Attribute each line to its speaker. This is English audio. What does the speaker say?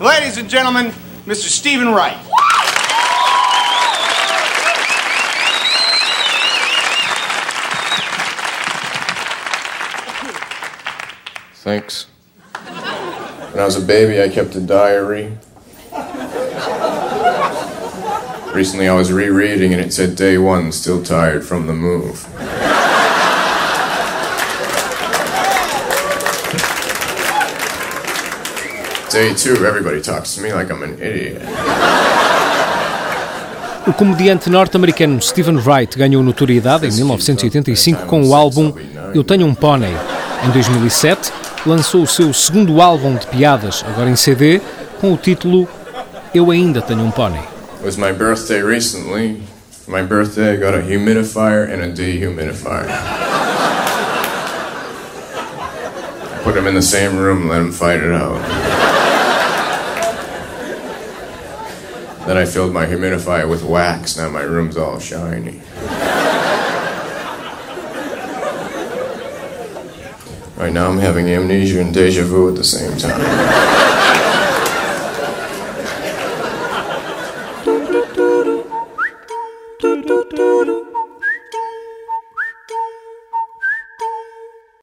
Speaker 1: Ladies and gentlemen, Mr. Steven Wright.
Speaker 2: Thanks. When I was a baby, I kept a diary. Recently, I was rereading and it said, Day one, still tired from the move. Day two, everybody talks to me like I'm an idiot.
Speaker 3: O comediante norte-americano Stephen Wright ganhou notoriedade em 1985 com o álbum Eu Tenho um Pônei. Em 2007, lançou o seu segundo álbum de piadas, agora em CD, com o título Eu Ainda Tenho um Pônei.
Speaker 2: Was my birthday recently. My birthday, I got a humidifier and a dehumidifier. Put them in the same room let them fight it out. Then I filled my humidifier with wax. Now my room's all shiny. Right now I'm having amnesia and deja vu at the same time. do do do do.